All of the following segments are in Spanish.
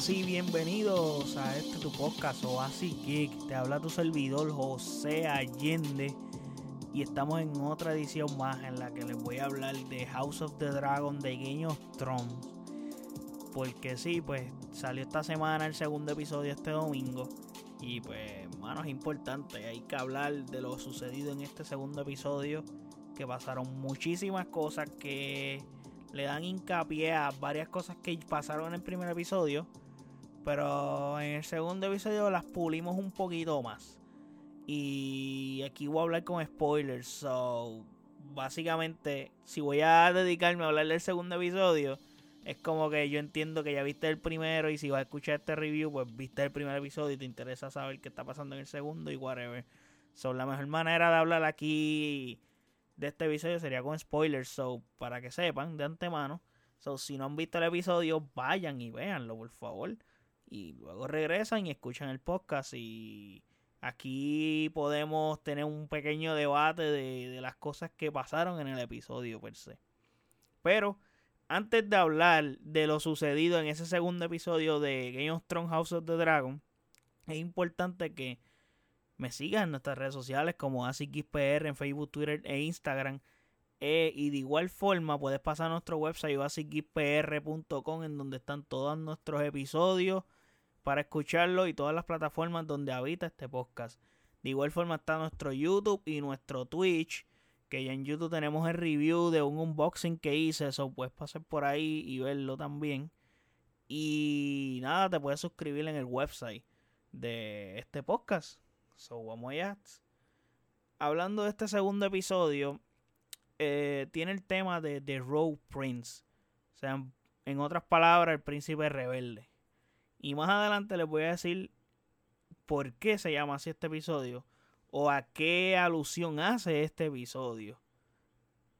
buenas y bienvenidos a este tu podcast Oasis Geek. Te habla tu servidor José Allende y estamos en otra edición más en la que les voy a hablar de House of the Dragon de Game of Thrones. Porque sí, pues salió esta semana el segundo episodio este domingo y pues, mano, es importante, hay que hablar de lo sucedido en este segundo episodio que pasaron muchísimas cosas que le dan hincapié a varias cosas que pasaron en el primer episodio. Pero en el segundo episodio las pulimos un poquito más. Y aquí voy a hablar con spoilers. So, básicamente, si voy a dedicarme a hablar del segundo episodio, es como que yo entiendo que ya viste el primero. Y si vas a escuchar este review, pues viste el primer episodio y te interesa saber qué está pasando en el segundo y whatever. So, la mejor manera de hablar aquí de este episodio sería con spoilers, so para que sepan de antemano. So, si no han visto el episodio, vayan y véanlo, por favor. Y luego regresan y escuchan el podcast. Y aquí podemos tener un pequeño debate de, de las cosas que pasaron en el episodio per se. Pero antes de hablar de lo sucedido en ese segundo episodio de Game of Thrones House of the Dragon, es importante que me sigan en nuestras redes sociales como ASICXPR en Facebook, Twitter e Instagram. Eh, y de igual forma puedes pasar a nuestro website asicxpr.com en donde están todos nuestros episodios para escucharlo y todas las plataformas donde habita este podcast. De igual forma está nuestro YouTube y nuestro Twitch, que ya en YouTube tenemos el review de un unboxing que hice, eso puedes pasar por ahí y verlo también. Y nada, te puedes suscribir en el website de este podcast So vamos allá. Hablando de este segundo episodio, eh, tiene el tema de The Road Prince. O sea, en otras palabras, el príncipe rebelde. Y más adelante les voy a decir por qué se llama así este episodio. O a qué alusión hace este episodio.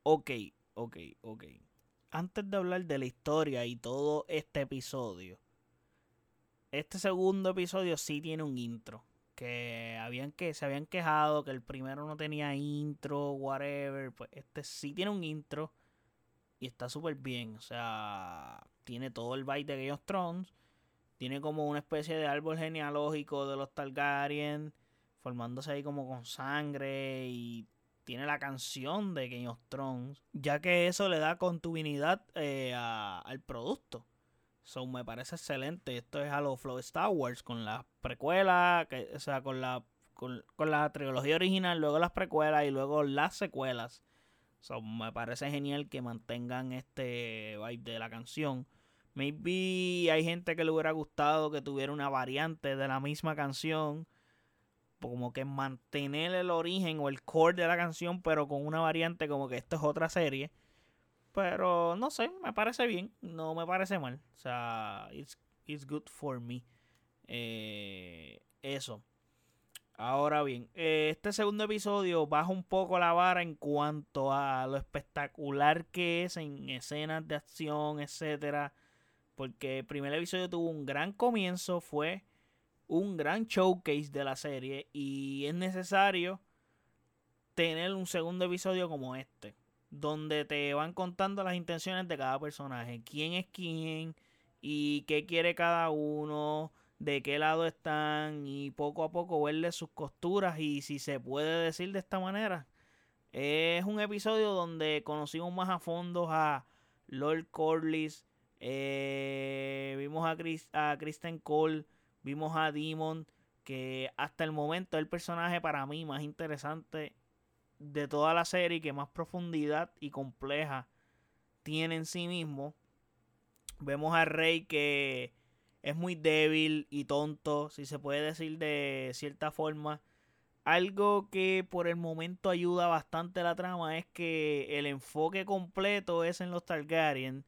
Ok, ok, ok. Antes de hablar de la historia y todo este episodio. Este segundo episodio sí tiene un intro que habían que se habían quejado que el primero no tenía intro, whatever, pues este sí tiene un intro y está súper bien, o sea, tiene todo el vibe de Game of Thrones, tiene como una especie de árbol genealógico de los Targaryen formándose ahí como con sangre y tiene la canción de Game of Thrones, ya que eso le da continuidad eh, al producto. So, me parece excelente. Esto es a los Flow Star Wars con la precuela, que, o sea, con la, con, la trilogía original, luego las precuelas y luego las secuelas. So, me parece genial que mantengan este vibe de la canción. Maybe hay gente que le hubiera gustado que tuviera una variante de la misma canción. Como que mantener el origen o el core de la canción, pero con una variante como que esto es otra serie. Pero no sé, me parece bien. No me parece mal. O sea, it's, it's good for me. Eh, eso. Ahora bien, eh, este segundo episodio baja un poco la vara en cuanto a lo espectacular que es en escenas de acción, etcétera. Porque el primer episodio tuvo un gran comienzo, fue un gran showcase de la serie y es necesario tener un segundo episodio como este donde te van contando las intenciones de cada personaje, quién es quién y qué quiere cada uno, de qué lado están y poco a poco verle sus costuras y si se puede decir de esta manera. Es un episodio donde conocimos más a fondo a Lord Corlys, eh, vimos a, Chris, a Kristen Cole, vimos a Demon, que hasta el momento es el personaje para mí más interesante de toda la serie que más profundidad y compleja tiene en sí mismo. Vemos a Rey que es muy débil y tonto, si se puede decir de cierta forma. Algo que por el momento ayuda bastante la trama es que el enfoque completo es en los Targaryen.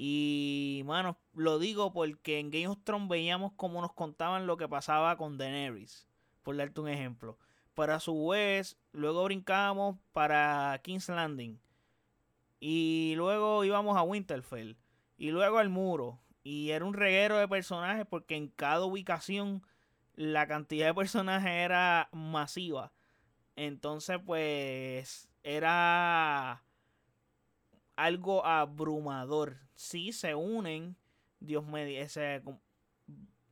Y, bueno, lo digo porque en Game of Thrones veíamos cómo nos contaban lo que pasaba con Daenerys, por darte un ejemplo. Pero a su vez, luego brincábamos para King's Landing. Y luego íbamos a Winterfell. Y luego al muro. Y era un reguero de personajes porque en cada ubicación la cantidad de personajes era masiva. Entonces, pues, era algo abrumador. Sí se unen, Dios me dice,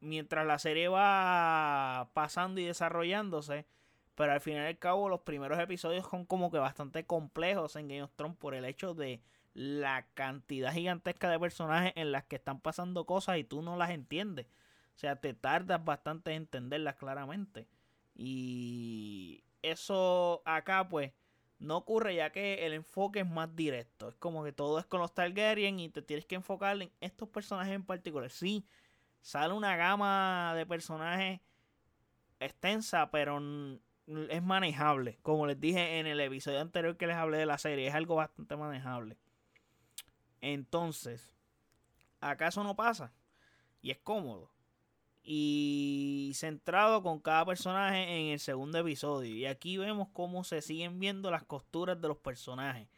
mientras la serie va pasando y desarrollándose, pero al final y al cabo los primeros episodios son como que bastante complejos en Game of Thrones por el hecho de la cantidad gigantesca de personajes en las que están pasando cosas y tú no las entiendes. O sea, te tardas bastante en entenderlas claramente. Y eso acá pues no ocurre ya que el enfoque es más directo. Es como que todo es con los Targaryen y te tienes que enfocar en estos personajes en particular. Sí, sale una gama de personajes extensa, pero es manejable. Como les dije en el episodio anterior que les hablé de la serie, es algo bastante manejable. Entonces, ¿acaso no pasa? Y es cómodo y centrado con cada personaje en el segundo episodio. Y aquí vemos cómo se siguen viendo las costuras de los personajes.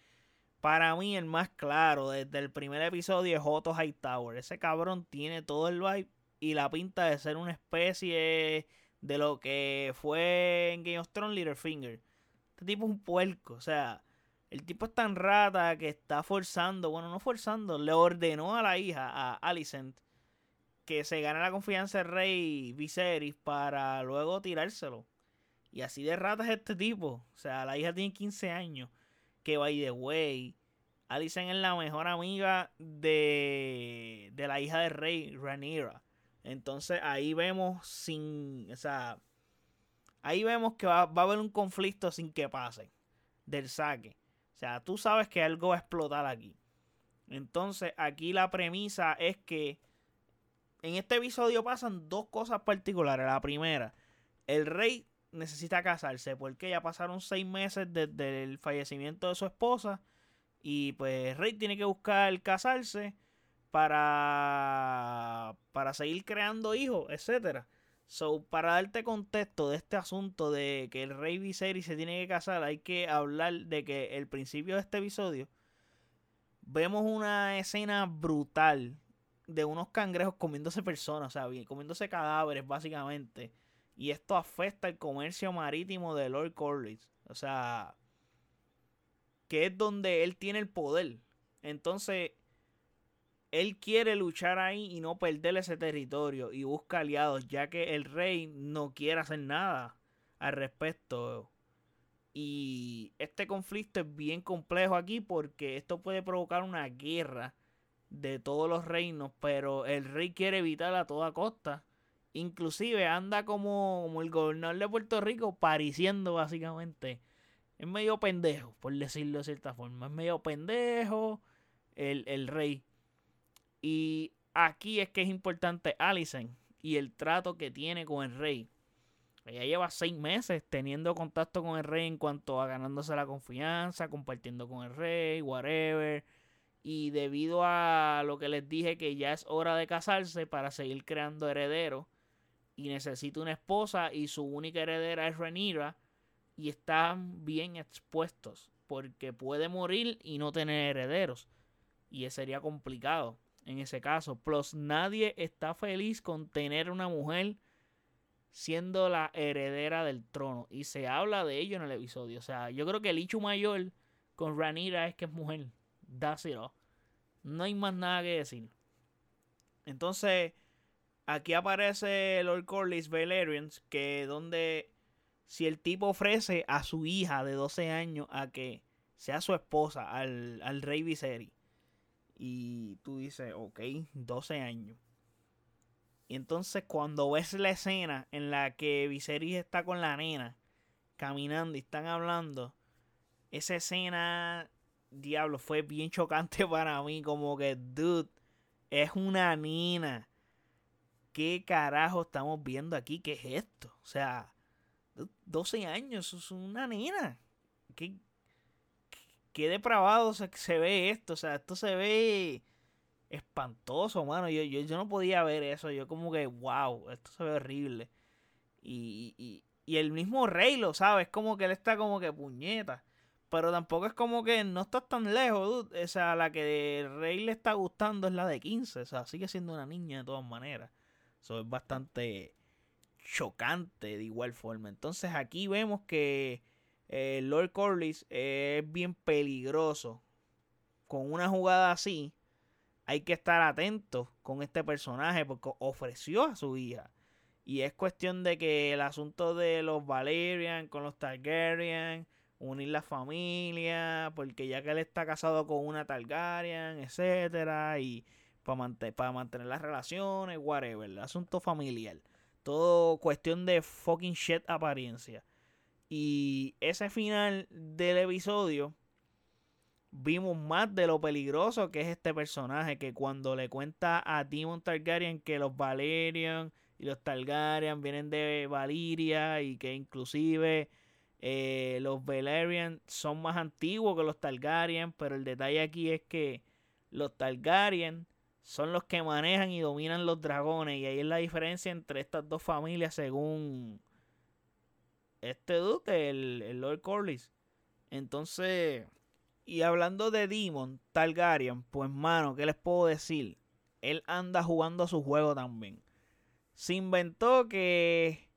Para mí el más claro desde el primer episodio es Otto Hightower. Ese cabrón tiene todo el vibe y la pinta de ser una especie de lo que fue en Game of Thrones Littlefinger. Este tipo es un puerco, o sea, el tipo es tan rata que está forzando, bueno, no forzando, le ordenó a la hija, a Alicent, que se gana la confianza del rey Viserys para luego tirárselo. Y así de rata es este tipo. O sea, la hija tiene 15 años. Que by the way, Alicent es la mejor amiga de, de la hija del rey, Rhaenyra. Entonces ahí vemos sin, o sea, ahí vemos que va, va, a haber un conflicto sin que pase del saque. O sea, tú sabes que algo va a explotar aquí. Entonces aquí la premisa es que en este episodio pasan dos cosas particulares. La primera, el rey necesita casarse porque ya pasaron seis meses desde el fallecimiento de su esposa y pues el rey tiene que buscar casarse para para seguir creando hijos, etcétera. So, para darte contexto de este asunto de que el rey Viserys se tiene que casar, hay que hablar de que el principio de este episodio vemos una escena brutal de unos cangrejos comiéndose personas, o sea, comiéndose cadáveres básicamente. Y esto afecta el comercio marítimo de Lord Corlys. O sea, que es donde él tiene el poder. Entonces, él quiere luchar ahí y no perder ese territorio y busca aliados, ya que el rey no quiere hacer nada al respecto. Y este conflicto es bien complejo aquí porque esto puede provocar una guerra de todos los reinos, pero el rey quiere evitar a toda costa. Inclusive anda como, como el gobernador de Puerto Rico pariciendo básicamente. Es medio pendejo, por decirlo de cierta forma. Es medio pendejo el, el rey. Y aquí es que es importante Alicent y el trato que tiene con el rey. Ella lleva seis meses teniendo contacto con el rey en cuanto a ganándose la confianza, compartiendo con el rey, whatever y debido a lo que les dije que ya es hora de casarse para seguir creando herederos y necesita una esposa y su única heredera es Renira y están bien expuestos porque puede morir y no tener herederos y sería complicado en ese caso. Plus nadie está feliz con tener una mujer siendo la heredera del trono y se habla de ello en el episodio. O sea, yo creo que el hecho mayor con Ranira es que es mujer. All. No hay más nada que decir. Entonces, aquí aparece Lord Corlys Valerians, que donde si el tipo ofrece a su hija de 12 años a que sea su esposa al, al rey Viserys. Y tú dices, ok, 12 años. Y entonces cuando ves la escena en la que Viserys está con la nena caminando y están hablando, esa escena diablo, fue bien chocante para mí. Como que, dude, es una nina. ¿Qué carajo estamos viendo aquí? ¿Qué es esto? O sea, 12 años, es una nena. ¿Qué, qué depravado se, se, ve esto? O sea, esto se ve espantoso, mano. Yo, yo, yo, no podía ver eso. Yo como que, wow, esto se ve horrible. Y, y, y el mismo rey lo sabe. Es como que él está como que puñeta. Pero tampoco es como que no estás tan lejos. O sea, la que el rey le está gustando es la de 15. O sea, sigue siendo una niña de todas maneras. Eso es bastante chocante de igual forma. Entonces aquí vemos que eh, Lord Corlys es bien peligroso. Con una jugada así, hay que estar atentos con este personaje porque ofreció a su hija. Y es cuestión de que el asunto de los Valerian con los Targaryen, unir la familia, porque ya que él está casado con una Targaryen, etcétera, y para, para mantener las relaciones, whatever, asunto familiar. Todo cuestión de fucking shit apariencia. Y ese final del episodio vimos más de lo peligroso que es este personaje que cuando le cuenta a Demon Targaryen que los Valerian y los Targaryen vienen de Valiria y que inclusive eh, los Valerian son más antiguos que los Targaryen, pero el detalle aquí es que los Targaryen son los que manejan y dominan los dragones y ahí es la diferencia entre estas dos familias según este dude, el, Lord Corlys. Entonces, y hablando de Demon Targaryen, pues mano, ¿qué les puedo decir? Él anda jugando su juego también se inventó que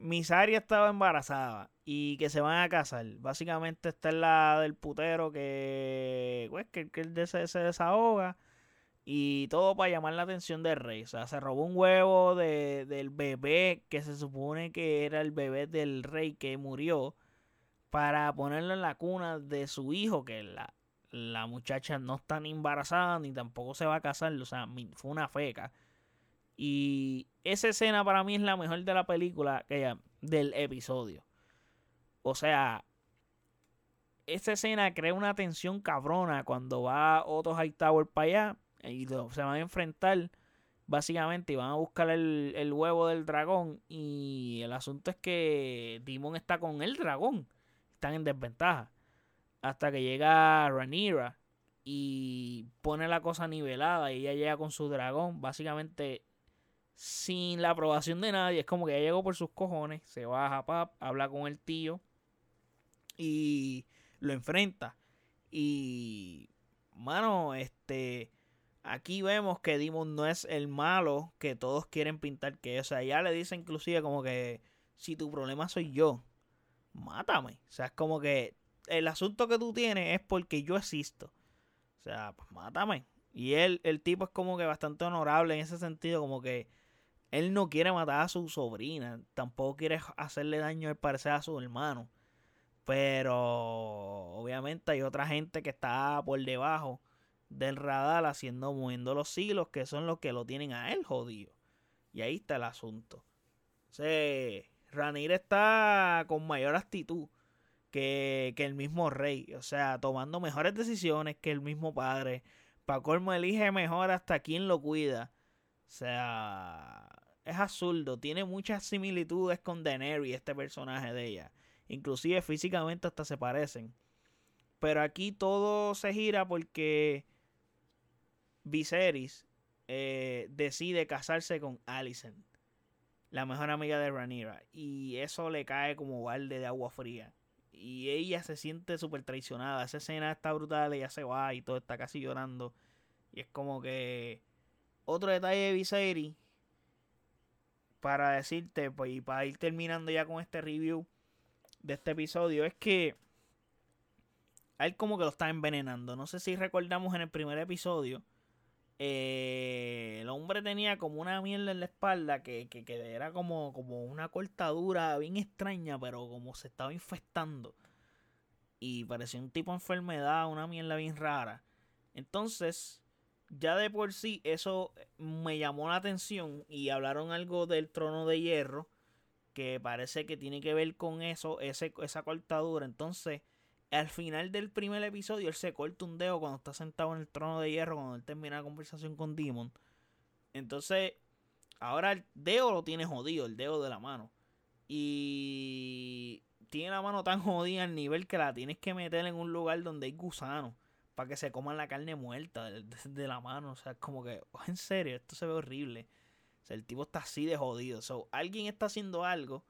Misaria estaba embarazada y que se van a casar. Básicamente esta es la del putero que, pues, que, que se, se, desahoga y todo para llamar la atención del rey. O sea, se robó un huevo de, del bebé que se supone que era el bebé del rey que murió para ponerlo en la cuna de su hijo, que la, la muchacha no está ni embarazada ni tampoco se va a casar. O sea, fue una feca. Y esa escena para mí es la mejor de la película, que del episodio. O sea, esa escena crea una tensión cabrona cuando va Otto Hightower para allá y se van a enfrentar básicamente y van a buscar el, el, huevo del dragón y el asunto es que Demon está con el dragón están en desventaja hasta que llega Rhaenyra y pone la cosa nivelada y ella llega con su dragón básicamente sin la aprobación de nadie. Es como que ya llegó por sus cojones, se baja, pap, habla con el tío y lo enfrenta. Y, mano, este, aquí vemos que Demon no es el malo que todos quieren pintar que es. O sea, ya le dice inclusive como que si tu problema soy yo, mátame. O sea, es como que el asunto que tú tienes es porque yo existo. O sea, pues mátame. Y él, el tipo es como que bastante honorable en ese sentido, como que él no quiere matar a su sobrina, tampoco quiere hacerle daño al parecer a su hermano. Pero obviamente hay otra gente que está por debajo del radar haciendo, moviendo los hilos, que son los que lo tienen a él jodido. Y ahí está el asunto. O Ranir está con mayor actitud que, que, el mismo rey. O sea, tomando mejores decisiones que el mismo padre. Para colmo elige mejor hasta quien lo cuida. O sea, es absurdo. Tiene muchas similitudes con Daenerys, este personaje de ella. Inclusive físicamente hasta se parecen. Pero aquí todo se gira porque Viserys eh, decide casarse con Alicent, la mejor amiga de Rhaenyra. Y eso le cae como balde de agua fría. Y ella se siente súper traicionada. Esa escena está brutal, ella se va y todo está casi llorando. Y es como que... Otro detalle de Viserys para decirte, pues, y para ir terminando ya con este review de este episodio, es que a él como que lo está envenenando. No sé si recordamos en el primer episodio. Eh, el hombre tenía como una mierda en la espalda que, que, que, era como, como una cortadura bien extraña, pero como se estaba infestando. Y parecía un tipo de enfermedad, una mierda bien rara. Entonces, ya de por sí eso me llamó la atención y hablaron algo del trono de hierro que parece que tiene que ver con eso, ese, esa cortadura. Entonces, al final del primer episodio, él se corta un dedo cuando está sentado en el trono de hierro, cuando él termina la conversación con Demon. Entonces, ahora el dedo lo tiene jodido, el dedo de la mano. Y tiene la mano tan jodida al nivel que la tienes que meter en un lugar donde hay gusanos para que se coman la carne muerta de, la mano. O sea, como que, oh, en serio, esto se ve horrible. O sea, el tipo está así de jodido. So, alguien está haciendo algo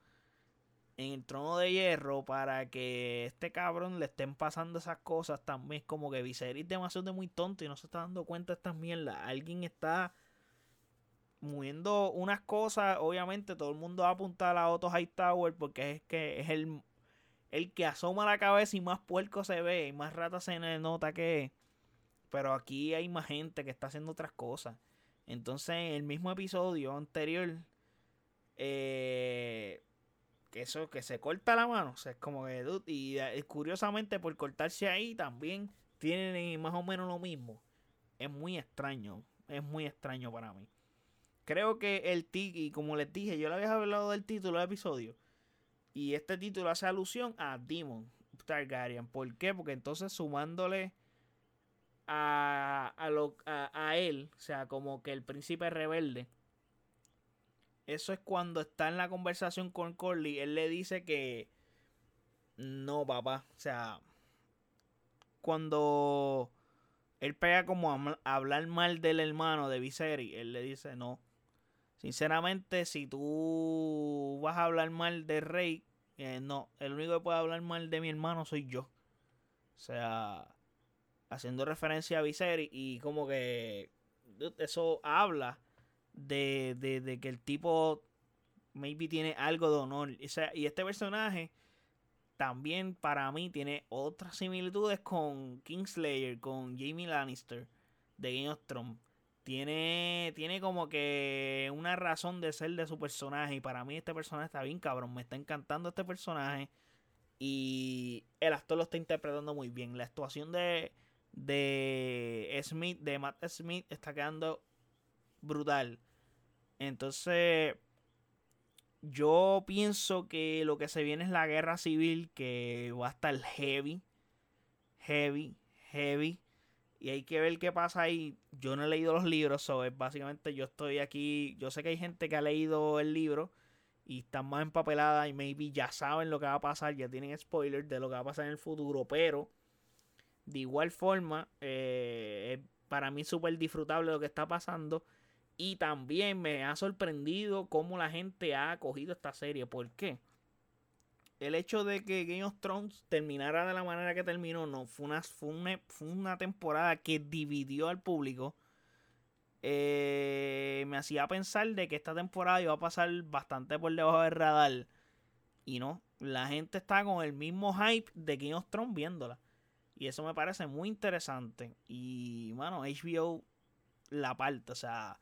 en el trono de hierro para que este cabrón le estén pasando esas cosas también. Como que Viserys demasiado de muy tonto y no se está dando cuenta de estas mierdas. Alguien está moviendo unas cosas. Obviamente, todo el mundo va a apuntar a Otto Hightower porque es que es el el que asoma la cabeza y más puerco se ve y más rata se nota que Pero aquí hay más gente que está haciendo otras cosas. Entonces, en el mismo episodio anterior, eh, que eso, que se corta la mano. Es como que, y eh, curiosamente por cortarse ahí también tienen más o menos lo mismo. Es muy extraño, es muy extraño para mí. Creo que el y como les dije, yo le había hablado del título del episodio. Y este título hace alusión a Demon Targaryen. ¿Por qué? Porque entonces sumándole a, a, él, o sea, como que el príncipe rebelde. Eso es cuando está en la conversación con Corley. Él le dice que no, papá. O sea, cuando él pega como a hablar mal del hermano de Viserys, él le dice no. Sinceramente, si tú vas a hablar mal del rey, eh, no, el único que puede hablar mal de mi hermano soy yo. O sea, haciendo referencia a Viserys y como que eso habla de, de, que el tipo maybe tiene algo de honor. y este personaje también para mí tiene otras similitudes con Kingslayer, con Jamie Lannister de Game of Thrones tiene, tiene como que una razón de ser de su personaje. Y para mí este personaje está bien cabrón. Me está encantando este personaje. Y el actor lo está interpretando muy bien. La actuación de, de Smith, de Matt Smith, está quedando brutal. Entonces, yo pienso que lo que se viene es la guerra civil, que va a estar heavy, heavy, heavy y hay que ver qué pasa ahí. Yo no he leído los libros, so es básicamente yo estoy aquí. Yo sé que hay gente que ha leído el libro y están más empapeladas y maybe ya saben lo que va a pasar, ya tienen spoilers de lo que va a pasar en el futuro, pero de igual forma, eh, es para mí súper disfrutable lo que está pasando. Y también me ha sorprendido cómo la gente ha acogido esta serie. ¿Por qué? El hecho de que Game of Thrones terminara de la manera que terminó, no, fue una, fue una, temporada que dividió al público. Eh, me hacía pensar de que esta temporada iba a pasar bastante por debajo del radar. Y no, la gente está con el mismo hype de Game of Thrones viéndola. Y eso me parece muy interesante. Y, bueno, HBO la parte, o sea,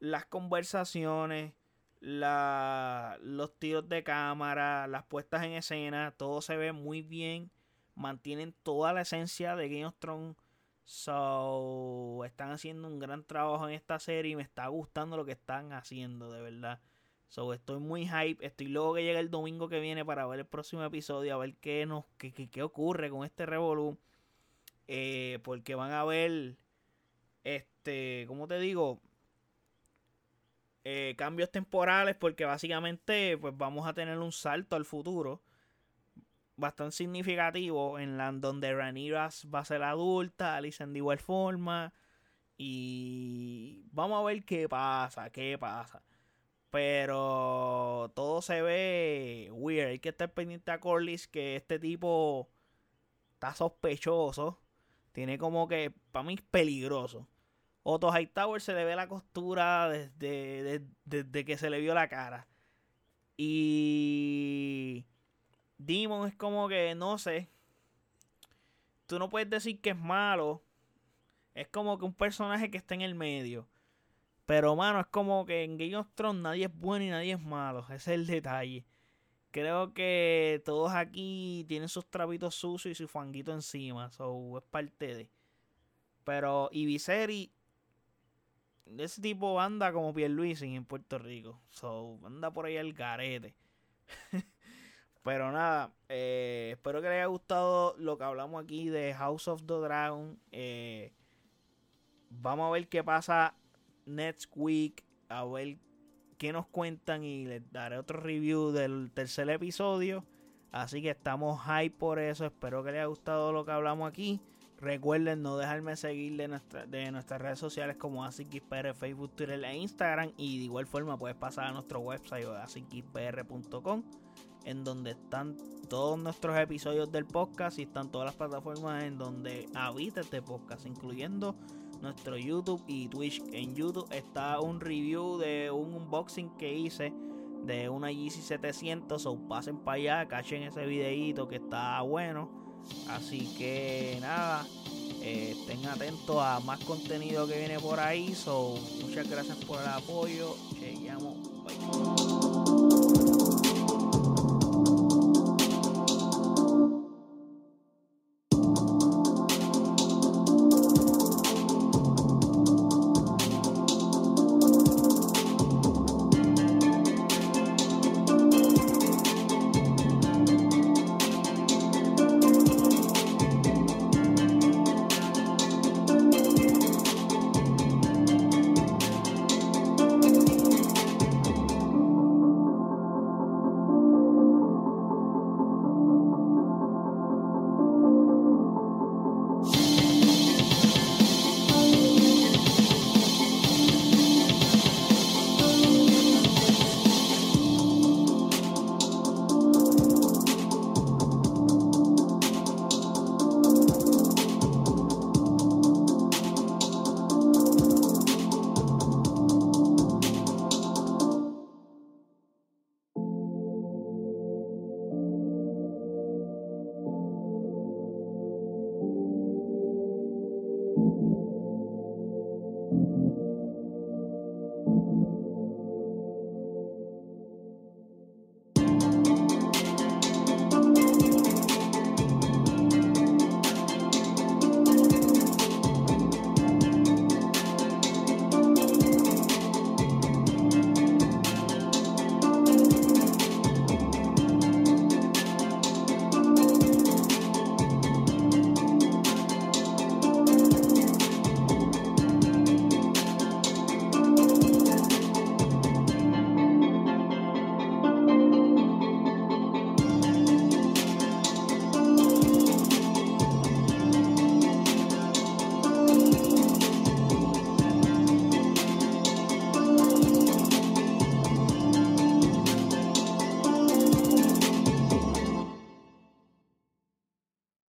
las conversaciones la, los tiros de cámara, las puestas en escena, todo se ve muy bien. Mantienen toda la esencia de Game of Thrones. So, están haciendo un gran trabajo en esta serie y me está gustando lo que están haciendo, de verdad. So, estoy muy hype. Estoy luego que llega el domingo que viene para ver el próximo episodio, a ver qué, nos, qué, qué, ocurre con este Revolu. Eh, porque van a ver, este, ¿cómo te digo? Eh, cambios temporales porque básicamente pues vamos a tener un salto al futuro bastante significativo en la donde Raniras va a ser adulta, Alicent de igual forma y vamos a ver qué pasa, qué pasa. Pero todo se ve weird. Hay que estar pendiente a Corlys que este tipo está sospechoso. Tiene como que, para mí, peligroso. Otto Hightower se le ve la costura desde, desde, que se le vio la cara. Y Demon es como que, no sé. Tú no puedes decir que es malo. Es como que un personaje que está en el medio. Pero, mano, es como que en Game of Thrones nadie es bueno y nadie es malo. Ese es el detalle. Creo que todos aquí tienen sus trapitos sucios y su fanguito encima. So, es parte de. Pero Ibiseri ese tipo anda como Pierluisi en Puerto Rico. So, anda por ahí el garete. Pero nada, eh, espero que les haya gustado lo que hablamos aquí de House of the Dragon. Eh, vamos a ver qué pasa next week. A ver qué nos cuentan y les daré otro review del tercer episodio. Así que estamos hype por eso. Espero que les haya gustado lo que hablamos aquí. Recuerden no dejarme seguir de, nuestra, de nuestras redes sociales como AsicXPR, Facebook, Twitter e Instagram. Y de igual forma puedes pasar a nuestro website asicxpr.com en donde están todos nuestros episodios del podcast y están todas las plataformas en donde habita este podcast, incluyendo nuestro YouTube y Twitch. En YouTube está un review de un unboxing que hice de una GC700. O pasen para allá, cachen ese videito que está bueno. Así que nada, Eh, estén atentos a más contenido que viene por ahí. So, muchas gracias por el apoyo. Chequeamos. Bye.